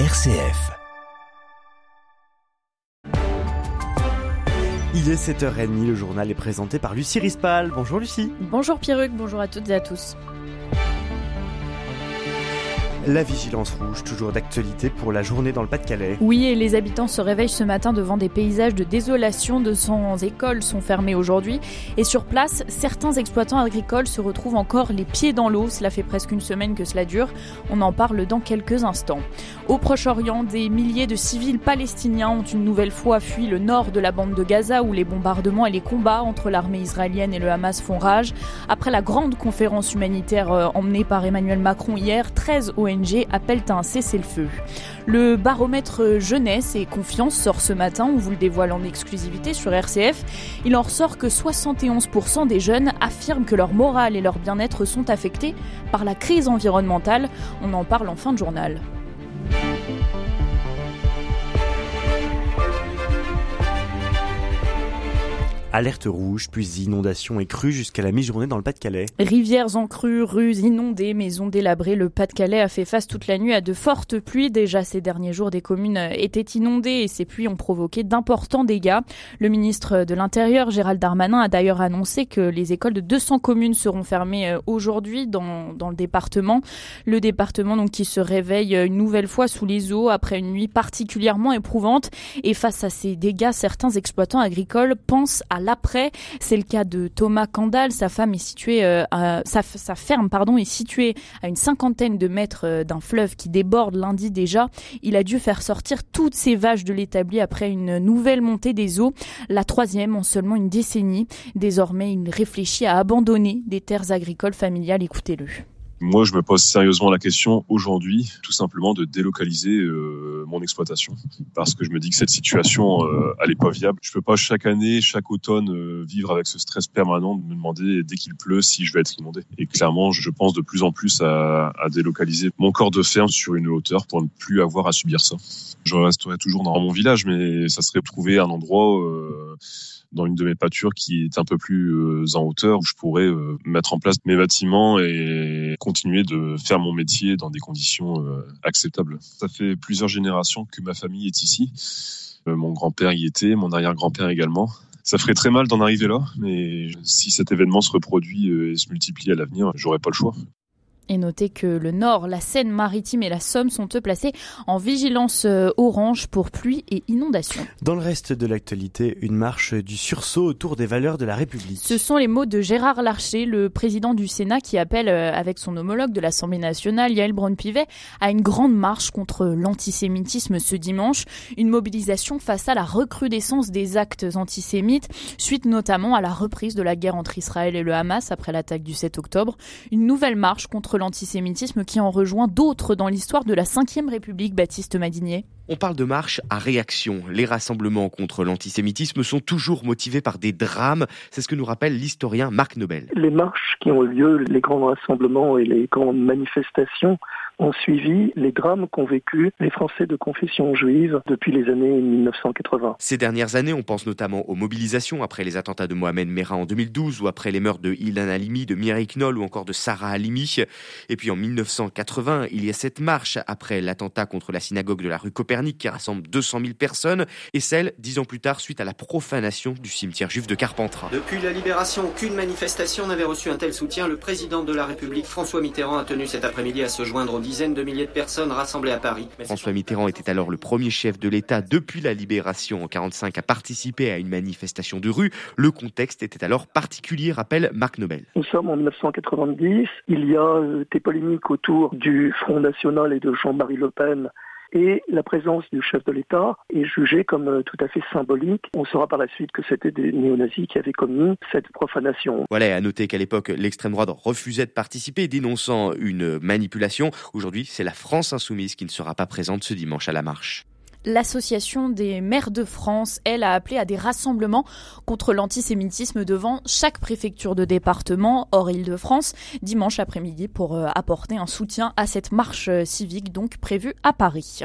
RCF. Il est 7h30, le journal est présenté par Lucie Rispal. Bonjour Lucie. Bonjour Pierruc, bonjour à toutes et à tous. La vigilance rouge, toujours d'actualité pour la journée dans le Pas-de-Calais. Oui, et les habitants se réveillent ce matin devant des paysages de désolation. 200 écoles sont fermées aujourd'hui. Et sur place, certains exploitants agricoles se retrouvent encore les pieds dans l'eau. Cela fait presque une semaine que cela dure. On en parle dans quelques instants. Au Proche-Orient, des milliers de civils palestiniens ont une nouvelle fois fui le nord de la bande de Gaza où les bombardements et les combats entre l'armée israélienne et le Hamas font rage. Après la grande conférence humanitaire euh, emmenée par Emmanuel Macron hier, 13 ONG Appellent à un cessez-le-feu. Le baromètre jeunesse et confiance sort ce matin, on vous le dévoile en exclusivité sur RCF. Il en ressort que 71% des jeunes affirment que leur morale et leur bien-être sont affectés par la crise environnementale. On en parle en fin de journal. Alerte rouge, puis inondations et crues jusqu'à la mi-journée dans le Pas-de-Calais. Rivières en crue, rues inondées, maisons délabrées. Le Pas-de-Calais a fait face toute la nuit à de fortes pluies. Déjà ces derniers jours, des communes étaient inondées et ces pluies ont provoqué d'importants dégâts. Le ministre de l'Intérieur, Gérald Darmanin, a d'ailleurs annoncé que les écoles de 200 communes seront fermées euh, aujourd'hui dans, dans le département. Le département donc qui se réveille une nouvelle fois sous les eaux après une nuit particulièrement éprouvante. Et face à ces dégâts, certains exploitants agricoles pensent à l'après. C'est le cas de Thomas Candal. Sa femme est située, euh, sa, ferme pardon est située à une cinquantaine de mètres euh, d'un fleuve qui déborde lundi déjà. Il a dû faire sortir toutes ses vaches de l'établi après une nouvelle montée des eaux, la troisième en seulement une décennie. Désormais, il réfléchit à abandonner des terres agricoles familiales. Écoutez-le. Moi, je me pose sérieusement la question aujourd'hui, tout simplement, de délocaliser euh, mon exploitation, parce que je me dis que cette situation, euh, elle est pas viable. Je peux pas chaque année, chaque automne, euh, vivre avec ce stress permanent de me demander dès qu'il pleut si je vais être inondé. Et clairement, je pense de plus en plus à, à délocaliser mon corps de ferme sur une hauteur pour ne plus avoir à subir ça. Je resterai toujours dans mon village, mais ça serait trouver un endroit dans une de mes pâtures qui est un peu plus euh, en hauteur où je pourrais euh, mettre en place mes bâtiments et continuer de faire mon métier dans des conditions euh, acceptables. Ça fait plusieurs générations que ma famille est ici. Mon grand-père y était, mon arrière-grand-père également. Ça ferait très mal d'en arriver là, mais si cet événement se reproduit et se multiplie à l'avenir, j'aurais pas le choix. Et notez que le Nord, la Seine-Maritime et la Somme sont eux placés en vigilance euh, orange pour pluie et inondation. Dans le reste de l'actualité, une marche du sursaut autour des valeurs de la République. Ce sont les mots de Gérard Larcher, le président du Sénat, qui appelle euh, avec son homologue de l'Assemblée nationale, Yael Braun-Pivet, à une grande marche contre l'antisémitisme ce dimanche. Une mobilisation face à la recrudescence des actes antisémites, suite notamment à la reprise de la guerre entre Israël et le Hamas après l'attaque du 7 octobre. Une nouvelle marche contre l'antisémitisme qui en rejoint d'autres dans l'histoire de la Ve République, Baptiste Madinier on parle de marche à réaction. Les rassemblements contre l'antisémitisme sont toujours motivés par des drames. C'est ce que nous rappelle l'historien Marc Nobel. Les marches qui ont eu lieu, les grands rassemblements et les grandes manifestations ont suivi les drames qu'ont vécu les Français de confession juive depuis les années 1980. Ces dernières années, on pense notamment aux mobilisations après les attentats de Mohamed Merah en 2012 ou après les meurtres de Ilan Halimi, de Mireille Knoll ou encore de Sarah Halimi. Et puis en 1980, il y a cette marche après l'attentat contre la synagogue de la rue Copernic qui rassemble 200 000 personnes et celle, dix ans plus tard, suite à la profanation du cimetière juif de Carpentras. Depuis la libération, aucune manifestation n'avait reçu un tel soutien. Le président de la République, François Mitterrand, a tenu cet après-midi à se joindre au dizaines de milliers de personnes rassemblées à Paris. François Mitterrand était alors le premier chef de l'État depuis la libération en 1945 à participer à une manifestation de rue. Le contexte était alors particulier, rappelle Marc Nobel. Nous sommes en 1990. Il y a euh, des polémiques autour du Front National et de Jean-Marie Le Pen et la présence du chef de l'État est jugée comme euh, tout à fait symbolique. On saura par la suite que c'était des néo-nazis qui avaient commis cette profanation. Voilà, à noter qu'à l'époque, l'extrême droite refusait de participer, dénonçant une manipulation. Aujourd'hui, c'est la France insoumise qui ne sera pas présente ce dimanche à la marche. L'association des maires de France, elle, a appelé à des rassemblements contre l'antisémitisme devant chaque préfecture de département hors Île-de-France dimanche après-midi pour euh, apporter un soutien à cette marche euh, civique donc prévue à Paris.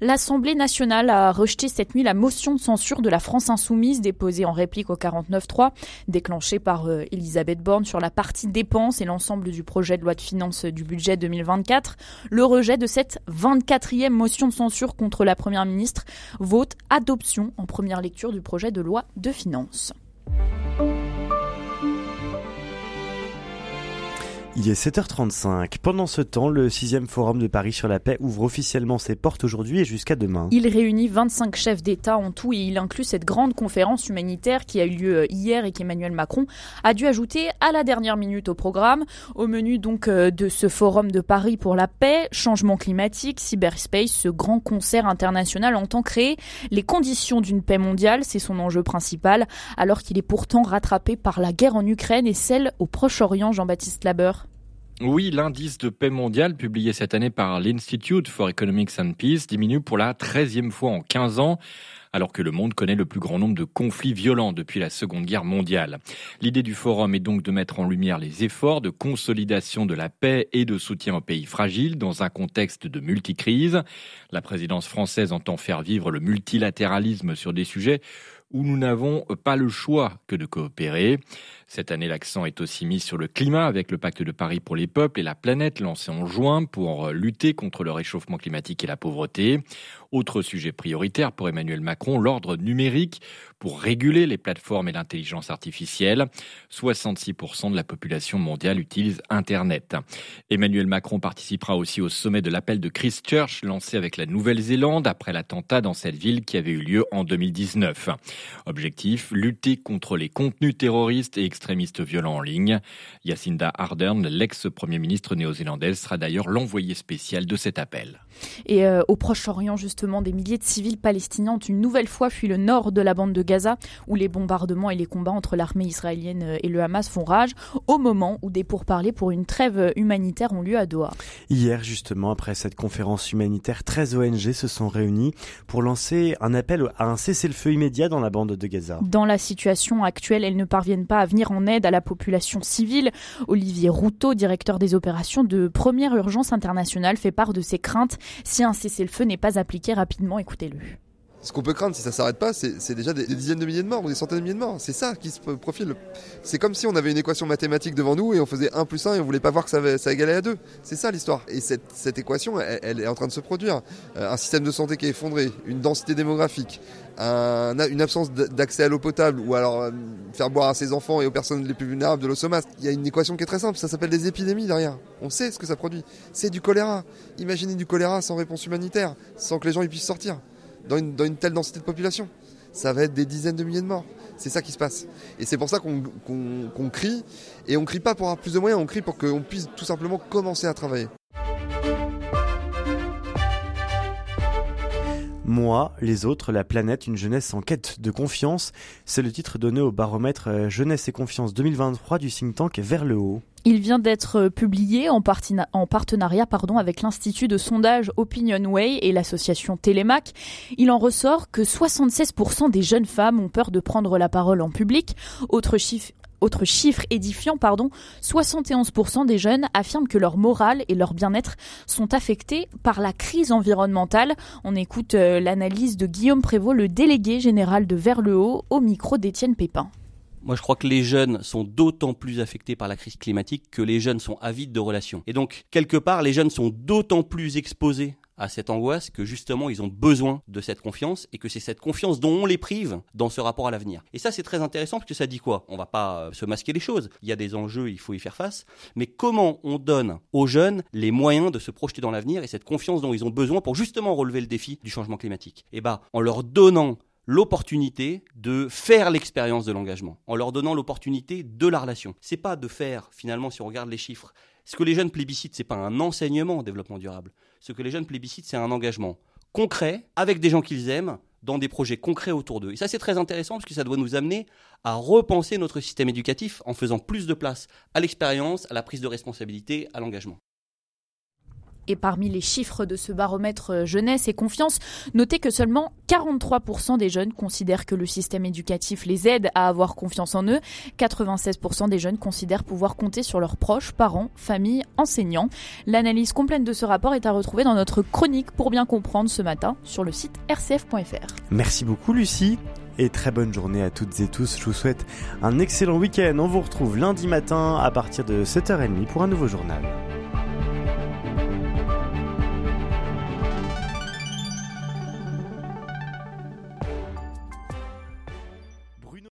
L'Assemblée nationale a rejeté cette nuit la motion de censure de la France insoumise déposée en réplique au 49.3 déclenchée par euh, Elisabeth Borne sur la partie dépenses et l'ensemble du projet de loi de finances du budget 2024. Le rejet de cette 24e motion de censure contre la première ministre vote adoption en première lecture du projet de loi de finances. Il est 7h35. Pendant ce temps, le 6e Forum de Paris sur la paix ouvre officiellement ses portes aujourd'hui et jusqu'à demain. Il réunit 25 chefs d'État en tout et il inclut cette grande conférence humanitaire qui a eu lieu euh, hier et qu'Emmanuel Macron a dû ajouter à la dernière minute au programme. Au menu donc euh, de ce Forum de Paris pour la paix, changement climatique, cyberspace, ce grand concert international entend créer les conditions d'une paix mondiale. C'est son enjeu principal alors qu'il est pourtant rattrapé par la guerre en Ukraine et celle au Proche-Orient, Jean-Baptiste Labeur. Oui, l'indice de paix mondial publié cette année par l'Institute for Economics and Peace diminue pour la 13e fois en 15 ans alors que le monde connaît le plus grand nombre de conflits violents depuis la Seconde Guerre mondiale. L'idée du forum est donc de mettre en lumière les efforts de consolidation de la paix et de soutien aux pays fragiles dans un contexte de multicrise. La présidence française entend faire vivre le multilatéralisme sur des sujets où nous n'avons pas le choix que de coopérer. Cette année, l'accent est aussi mis sur le climat avec le pacte de Paris pour les peuples et la planète lancé en juin pour lutter contre le réchauffement climatique et la pauvreté. Autre sujet prioritaire pour Emmanuel Macron, l'ordre numérique pour réguler les plateformes et l'intelligence artificielle. 66% de la population mondiale utilise Internet. Emmanuel Macron participera aussi au sommet de l'appel de Christchurch lancé avec la Nouvelle-Zélande après l'attentat dans cette ville qui avait eu lieu en 2019. Objectif, lutter contre les contenus terroristes et extrémistes violents en ligne. Jacinda Ardern, l'ex-premier ministre néo-zélandaise, sera d'ailleurs l'envoyé spécial de cet appel. Et euh, au Proche-Orient, justement, des milliers de civils palestiniens ont une nouvelle fois fui le nord de la bande de Gaza, où les bombardements et les combats entre l'armée israélienne euh, et le Hamas font rage, au moment où des pourparlers pour une trêve humanitaire ont lieu à Doha. Hier, justement, après cette conférence humanitaire, 13 ONG se sont réunies pour lancer un appel à un cessez-le-feu immédiat dans la bande de Gaza. Dans la situation actuelle, elles ne parviennent pas à venir en aide à la population civile. Olivier Routeau, directeur des opérations de première urgence internationale, fait part de ses craintes si un cessez-le-feu n'est pas appliqué rapidement. Écoutez-le. Ce qu'on peut craindre si ça s'arrête pas, c'est déjà des, dizaines de milliers de morts ou des centaines de milliers de morts. C'est ça qui se profile. C'est comme si on avait une équation mathématique devant nous et on faisait 1 plus 1 et on voulait pas voir que ça, égalait à 2. C'est ça l'histoire. Et cette, équation, elle, est en train de se produire. Euh, un système de santé qui est effondré, une densité démographique, un, une absence d'accès à l'eau potable ou alors euh, faire boire à ses enfants et aux personnes les plus vulnérables de l'eau. Il y a une équation qui est très simple, ça s'appelle des épidémies derrière. On sait ce que ça produit. C'est du choléra. Imaginez du choléra sans réponse humanitaire, sans que les gens y puissent sortir dans une, dans une telle densité de population. Ça va être des dizaines de milliers de morts. C'est ça qui se passe. Et c'est pour ça qu'on crie. Et on crie pas pour avoir plus de moyens, on crie pour qu'on puisse tout simplement commencer à travailler. Moi, les autres, la planète, une jeunesse en quête de confiance. C'est le titre donné au baromètre euh, Jeunesse et confiance 2023 du think tank Vers le haut. Il vient d'être publié en, partenariat pardon, avec l'Institut de sondage Opinionway et l'association Télémac. Il en ressort que 76% des jeunes femmes ont peur de prendre la parole en public. Autre chiffre, autre chiffre édifiant, pardon, 71% des jeunes affirment que leur morale et leur bien-être sont affectés par la crise environnementale. On écoute euh, l'analyse de Guillaume Prévost, le délégué général de Vers le Haut, au micro d'Étienne Pépin. Moi, je crois que les jeunes sont d'autant plus affectés par la crise climatique que les jeunes sont avides de relations. Et donc, quelque part, les jeunes sont d'autant plus exposés à cette angoisse que justement ils ont besoin de cette confiance et que c'est cette confiance dont on les prive dans ce rapport à l'avenir. Et ça c'est très intéressant parce que ça dit quoi? On va pas euh, se masquer les choses. Il y a des enjeux, il faut y faire face. Mais comment on donne aux jeunes les moyens de se projeter dans l'avenir et cette confiance dont ils ont besoin pour justement relever le défi du changement climatique? Eh ben, en leur donnant l'opportunité de faire l'expérience de l'engagement, en leur donnant l'opportunité de la relation. C'est pas de faire, finalement, si on regarde les chiffres, ce que les jeunes plébiscitent, c'est pas un enseignement au développement durable. Ce que les jeunes plébiscitent, c'est un engagement concret avec des gens qu'ils aiment dans des projets concrets autour d'eux. Et ça, c'est très intéressant parce que ça doit nous amener à repenser notre système éducatif en faisant plus de place à l'expérience, à la prise de responsabilité, à l'engagement. Et parmi les chiffres de ce baromètre euh, jeunesse et confiance, notez que seulement 43% des jeunes considèrent que le système éducatif les aide à avoir confiance en eux. 96% des jeunes considèrent pouvoir compter sur leurs proches, parents, familles, enseignants. L'analyse complète de ce rapport est à retrouver dans notre chronique pour bien comprendre ce matin sur le site rcf.fr. Merci beaucoup Lucie et très bonne journée à toutes et tous. Je vous souhaite un excellent week-end. On vous retrouve lundi matin à partir de 7h30 pour un nouveau journal.